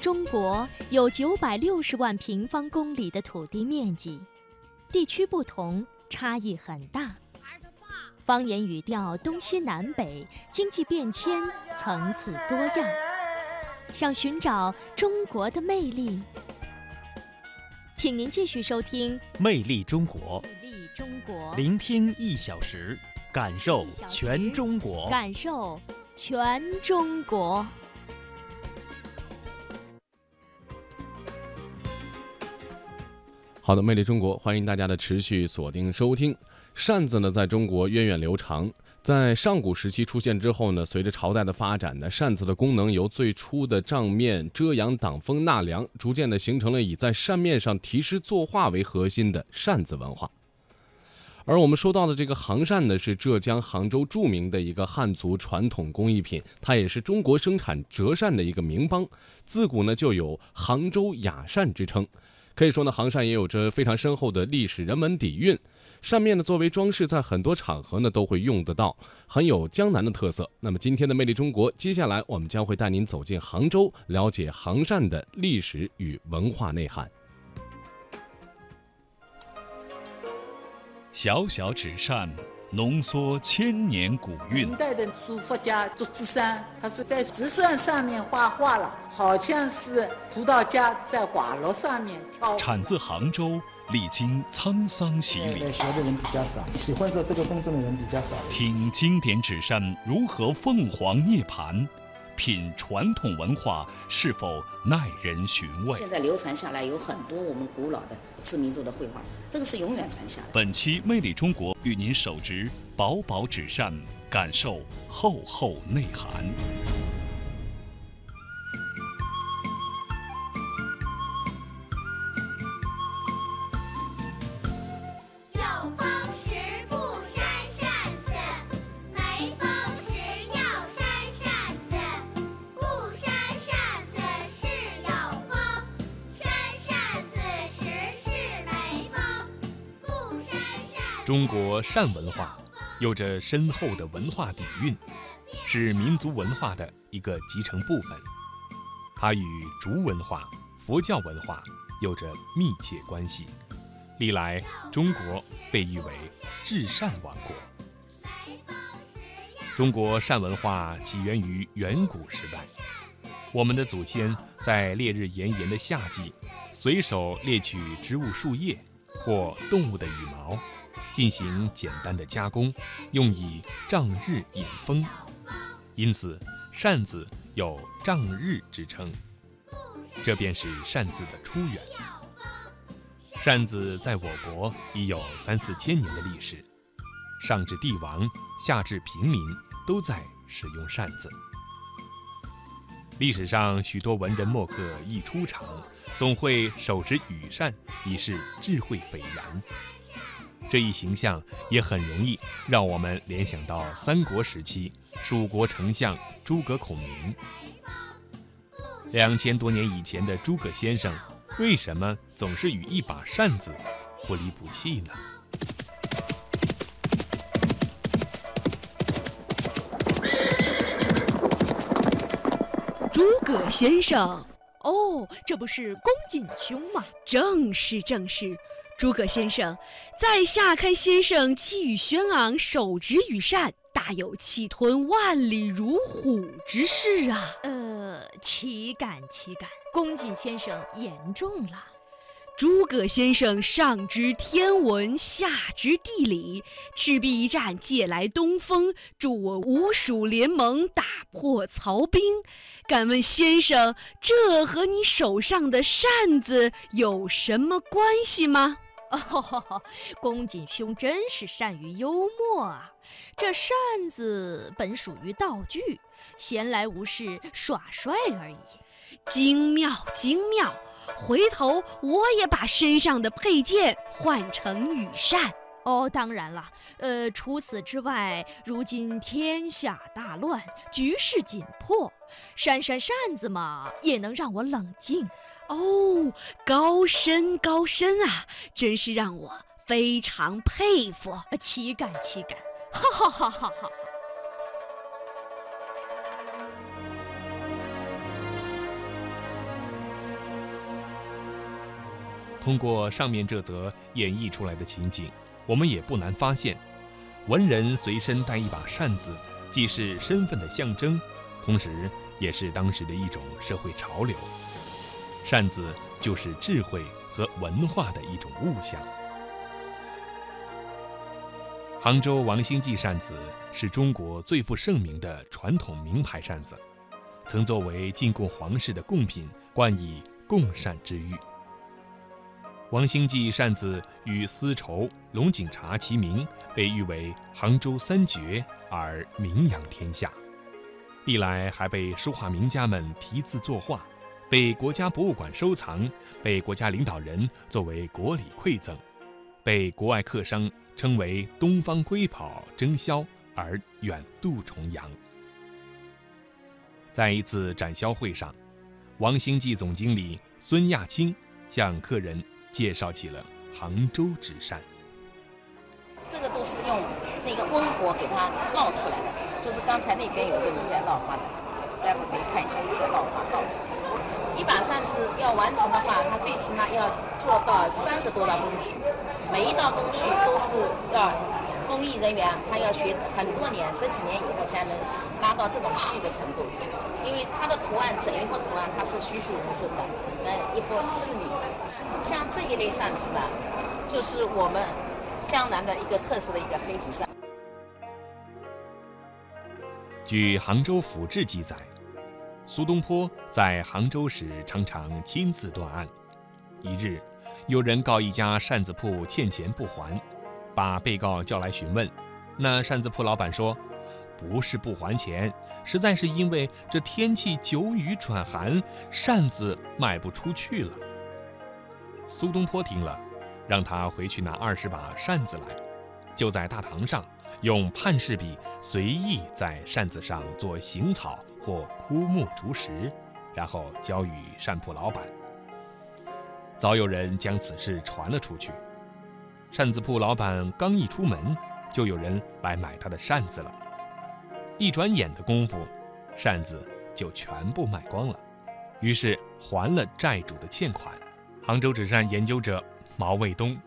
中国有九百六十万平方公里的土地面积，地区不同，差异很大。方言语调东西南北，经济变迁层次多样。想寻找中国的魅力，请您继续收听《魅力中国》，魅力中国，聆听一小时，感受全中国，感受全中国。好的，魅力中国，欢迎大家的持续锁定收听。扇子呢，在中国源远流长，在上古时期出现之后呢，随着朝代的发展呢，扇子的功能由最初的帐面遮阳挡风纳凉，逐渐的形成了以在扇面上题诗作画为核心的扇子文化。而我们说到的这个杭扇呢，是浙江杭州著名的一个汉族传统工艺品，它也是中国生产折扇的一个名邦，自古呢就有杭州雅扇之称。可以说呢，杭扇也有着非常深厚的历史人文底蕴。扇面呢，作为装饰，在很多场合呢都会用得到，很有江南的特色。那么今天的魅力中国，接下来我们将会带您走进杭州，了解杭扇的历史与文化内涵。小小纸扇。浓缩千年古韵。明代的书法家祝枝山，他说在纸扇上面画画了，好像是葡萄架在瓦炉上面跳。产自杭州，历经沧桑洗礼。学的人比较少，喜欢做这个工作的人比较少。听经典纸扇如何凤凰涅槃。品传统文化是否耐人寻味？现在流传下来有很多我们古老的知名度的绘画，这个是永远传下来。本期《魅力中国》与您手执薄薄纸扇，感受厚厚内涵。中国禅文化有着深厚的文化底蕴，是民族文化的一个集成部分。它与竹文化、佛教文化有着密切关系。历来，中国被誉为“至善王国”。中国禅文化起源于远古时代，我们的祖先在烈日炎炎的夏季，随手猎取植物树叶或动物的羽毛。进行简单的加工，用以仗日引风，因此扇子有仗日之称。这便是扇子的出源。扇子在我国已有三四千年的历史，上至帝王，下至平民，都在使用扇子。历史上许多文人墨客一出场，总会手执羽扇，以示智慧斐然。这一形象也很容易让我们联想到三国时期蜀国丞相诸葛孔明。两千多年以前的诸葛先生，为什么总是与一把扇子不离不弃呢？诸葛先生，哦，这不是公瑾兄吗？正是，正是。诸葛先生，在下看先生气宇轩昂，手执羽扇，大有气吞万里如虎之势啊！呃，岂敢岂敢，公瑾先生言重了。诸葛先生上知天文，下知地理，赤壁一战借来东风，助我吴蜀联盟，打破曹兵。敢问先生，这和你手上的扇子有什么关系吗？哦，公瑾兄真是善于幽默啊！这扇子本属于道具，闲来无事耍帅而已。精妙，精妙！回头我也把身上的佩剑换成羽扇。哦，当然了，呃，除此之外，如今天下大乱，局势紧迫，扇扇扇子嘛，也能让我冷静。哦，高深高深啊，真是让我非常佩服，岂敢岂敢，哈哈哈哈哈！通过上面这则演绎出来的情景，我们也不难发现，文人随身带一把扇子，既是身份的象征，同时也是当时的一种社会潮流。扇子就是智慧和文化的一种物象。杭州王兴记扇子是中国最负盛名的传统名牌扇子，曾作为进贡皇室的贡品，冠以“贡扇”之誉。王兴记扇子与丝绸、龙井茶齐名，被誉为杭州三绝而名扬天下。历来还被书画名家们题字作画，被国家博物馆收藏，被国家领导人作为国礼馈赠，被国外客商。称为“东方瑰宝”争销而远渡重洋。在一次展销会上，王兴记总经理孙亚青向客人介绍起了杭州纸扇。这个都是用那个温火给它烙出来的，就是刚才那边有一个人在烙花的，待会可以看一下，在烙花烙。一把扇子要完成的话，它最起码要做到三十多道工序。每一道工序都是要工艺人员，他要学很多年、十几年以后才能拉到这种细的程度。因为它的图案，整一幅图案它是栩栩如生的，跟一幅仕女。像这一类扇子呢，就是我们江南的一个特色的一个黑纸扇。据《杭州府志》记载，苏东坡在杭州时常常亲自断案。一日。有人告一家扇子铺欠钱不还，把被告叫来询问。那扇子铺老板说：“不是不还钱，实在是因为这天气久雨转寒，扇子卖不出去了。”苏东坡听了，让他回去拿二十把扇子来，就在大堂上用判事笔随意在扇子上做行草或枯木竹石，然后交与扇铺老板。早有人将此事传了出去，扇子铺老板刚一出门，就有人来买他的扇子了。一转眼的功夫，扇子就全部卖光了，于是还了债主的欠款。杭州纸扇研究者毛卫东：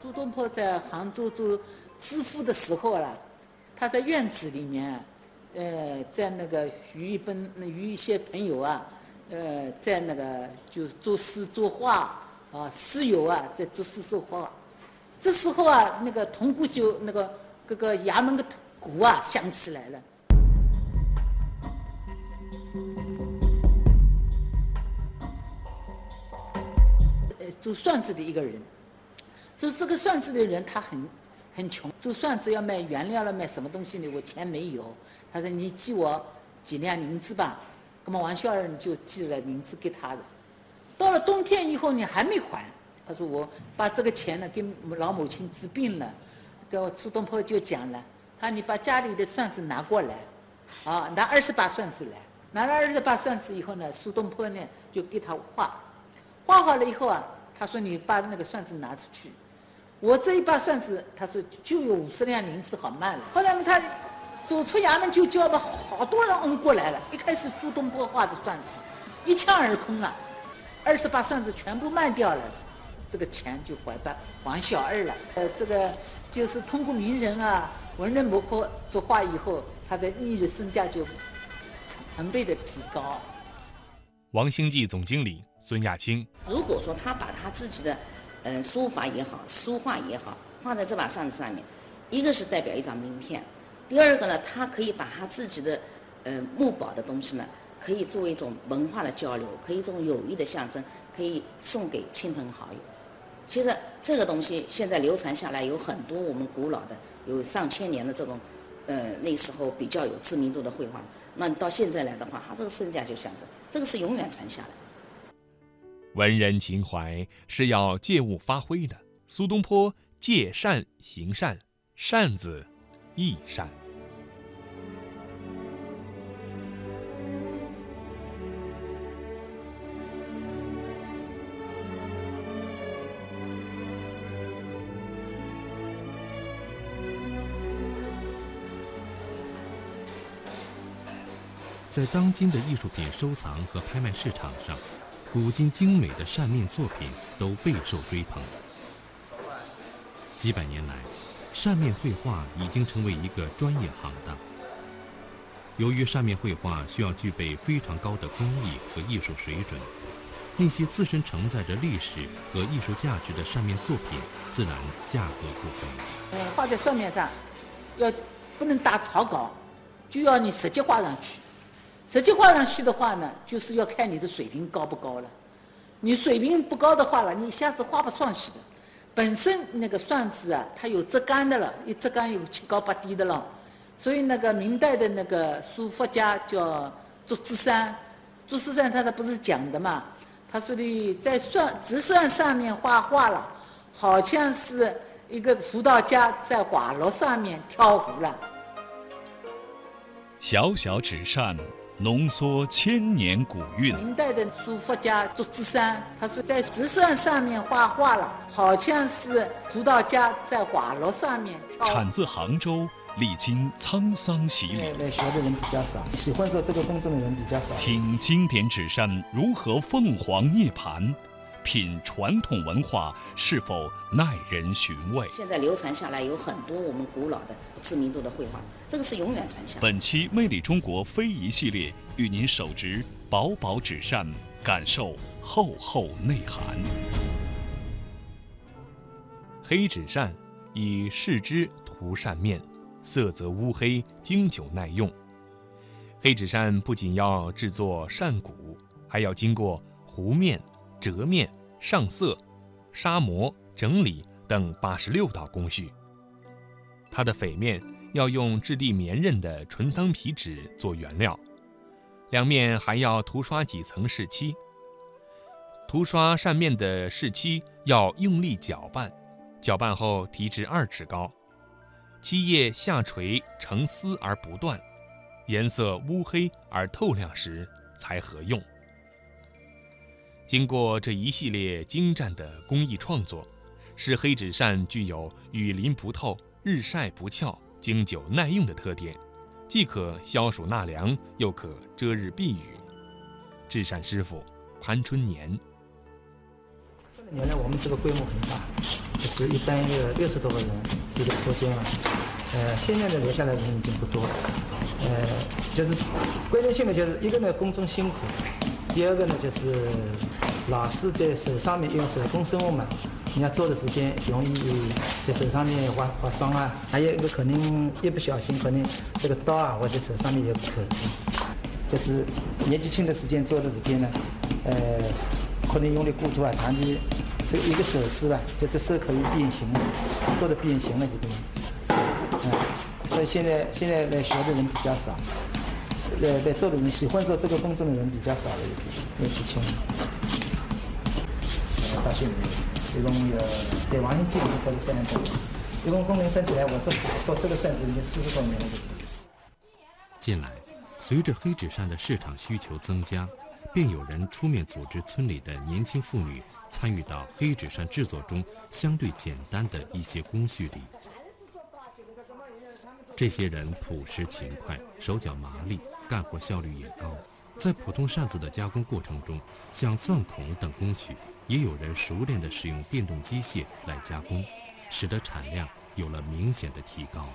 苏东坡在杭州做知府的时候了，他在院子里面，呃，在那个与一本与一些朋友啊，呃，在那个就作诗作画。啊，诗友啊，在作诗作画，这时候啊，那个铜鼓就那个各个衙门的鼓啊响起来了。做算子的一个人，做这个算子的人，他很很穷，做算子要卖原料了，卖什么东西呢？我钱没有。他说：“你寄我几两银子吧。”那么王小二就寄了银子给他的。到了冬天以后你还没还，他说我把这个钱呢给老母亲治病了，跟苏东坡就讲了，他说你把家里的扇子拿过来，啊，拿二十把扇子来，拿了二十把扇子以后呢，苏东坡呢就给他画，画好了以后啊，他说你把那个扇子拿出去，我这一把扇子，他说就有五十两银子好卖了。后来呢，他走出衙门就叫了好多人拥过来了，一开始苏东坡画的扇子一抢而空了。二十把扇子全部卖掉了，这个钱就还到王小二了。呃，这个就是通过名人啊、文人墨客作画以后，他的艺术身价就成成倍的提高。王兴记总经理孙亚青，如果说他把他自己的，呃，书法也好，书画也好，画在这把扇子上面，一个是代表一张名片，第二个呢，他可以把他自己的，呃，木宝的东西呢。可以作为一种文化的交流，可以一种友谊的象征，可以送给亲朋好友。其实这个东西现在流传下来有很多我们古老的，有上千年的这种，呃，那时候比较有知名度的绘画。那到现在来的话，它这个身价就象征，这个是永远传下来。文人情怀是要借物发挥的。苏东坡借扇行善，扇子亦善。在当今的艺术品收藏和拍卖市场上，古今精美的扇面作品都备受追捧。几百年来，扇面绘画已经成为一个专业行当。由于扇面绘画需要具备非常高的工艺和艺术水准，那些自身承载着历史和艺术价值的扇面作品，自然价格不菲。呃，画在扇面上，要不能打草稿，就要你实际画上去。实际画上去的话呢，就是要看你的水平高不高了。你水平不高的话了，你一下子画不上去的。本身那个扇子啊，它有折杆的了，一折杆有七高八低的了。所以那个明代的那个书法家叫祝枝山，祝枝山他他不是讲的嘛？他说的在扇直扇上面画画了，好像是一个胡道家在瓦楼上面挑胡了。小小纸扇，浓缩千年古韵。明代的书法家祝枝山，他说在纸扇上面画画了，好像是葡萄架在瓦楼上面。产自杭州。历经沧桑洗礼，来学的人比较少，喜欢做这个工作的人比较少。听经典纸扇如何凤凰涅槃，品传统文化是否耐人寻味。现在流传下来有很多我们古老的知名度的绘画，这个是永远传下。本期《魅力中国非遗系列》与您手执薄薄纸扇，感受厚厚内涵。黑纸扇以试之涂扇面。色泽乌黑，经久耐用。黑纸扇不仅要制作扇骨，还要经过弧面、折面、上色、砂磨、整理等八十六道工序。它的扉面要用质地绵韧的纯桑皮纸做原料，两面还要涂刷几层饰漆。涂刷扇面的饰漆要用力搅拌，搅拌后提至二尺高。漆液下垂成丝而不断，颜色乌黑而透亮时才合用。经过这一系列精湛的工艺创作，使黑纸扇具有雨淋不透、日晒不翘、经久耐用的特点，既可消暑纳凉，又可遮日避雨。制扇师傅潘春年。这个年来我们这个规模很大，就是一般有六十多个人一个车间嘛。呃，现在的留下来的人已经不多了。呃，就是关键性的就是一个呢工种辛苦，第二个呢就是老是在手上面用手工生物嘛，你要做的时间容易在手上面划划伤啊。还有一个可能一不小心可能这个刀啊或者手上面也不可，就是年纪轻的时间做的时间呢，呃。可能用力过度啊，长期这一个手势吧，就这手可以变形，做的变形了这个。嗯，所以现在现在来学的人比较少，来来做的人喜欢做这个工作的人比较少了，也是也是轻。到现在，一共有在王兴基本做了三年多，一共工龄算起来，我做做这个扇子已经四十多年了。近来，随着黑纸扇的市场需求增加。便有人出面组织村里的年轻妇女参与到黑纸扇制作中相对简单的一些工序里。这些人朴实勤快，手脚麻利，干活效率也高。在普通扇子的加工过程中，像钻孔等工序，也有人熟练地使用电动机械来加工，使得产量有了明显的提高。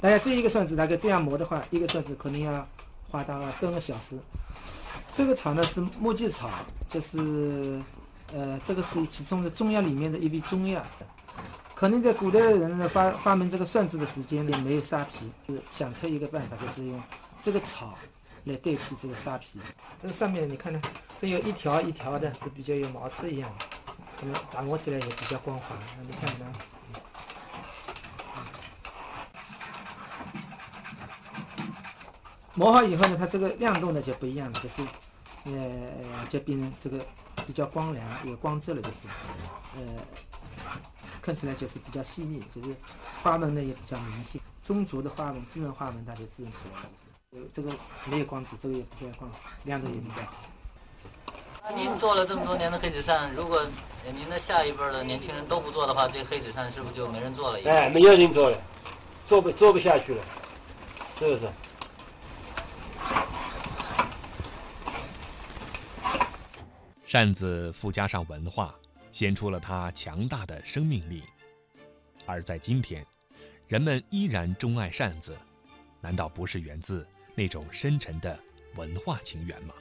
哎，这一个扇子，大概这样磨的话，一个扇子可能要花到半个小时。这个草呢是木屐草，就是，呃，这个是其中的中药里面的一味中药。可能在古代的人呢发发明这个算子的时间里没有沙皮，就想出一个办法，就是用这个草来代替这个沙皮。这上面你看呢，这有一条一条的，这比较有毛刺一样的，那么打磨起来也比较光滑。那你看呢？磨好以后呢，它这个亮度呢就不一样了，就是，呃，就变成这个比较光亮、有光泽了，就是，呃，看起来就是比较细腻，就是花纹呢也比较明显。中轴的花纹、自然花纹，它就自然出来了。这个没有光泽，这个也不见光，亮度也比较好。您做了这么多年的黑纸扇，如果您的下一辈的年轻人都不做的话，这黑纸扇是不是就没人做了？哎，没有人做了，做不做不下去了，是不是？扇子附加上文化。显出了它强大的生命力。而在今天，人们依然钟爱扇子，难道不是源自那种深沉的文化情缘吗？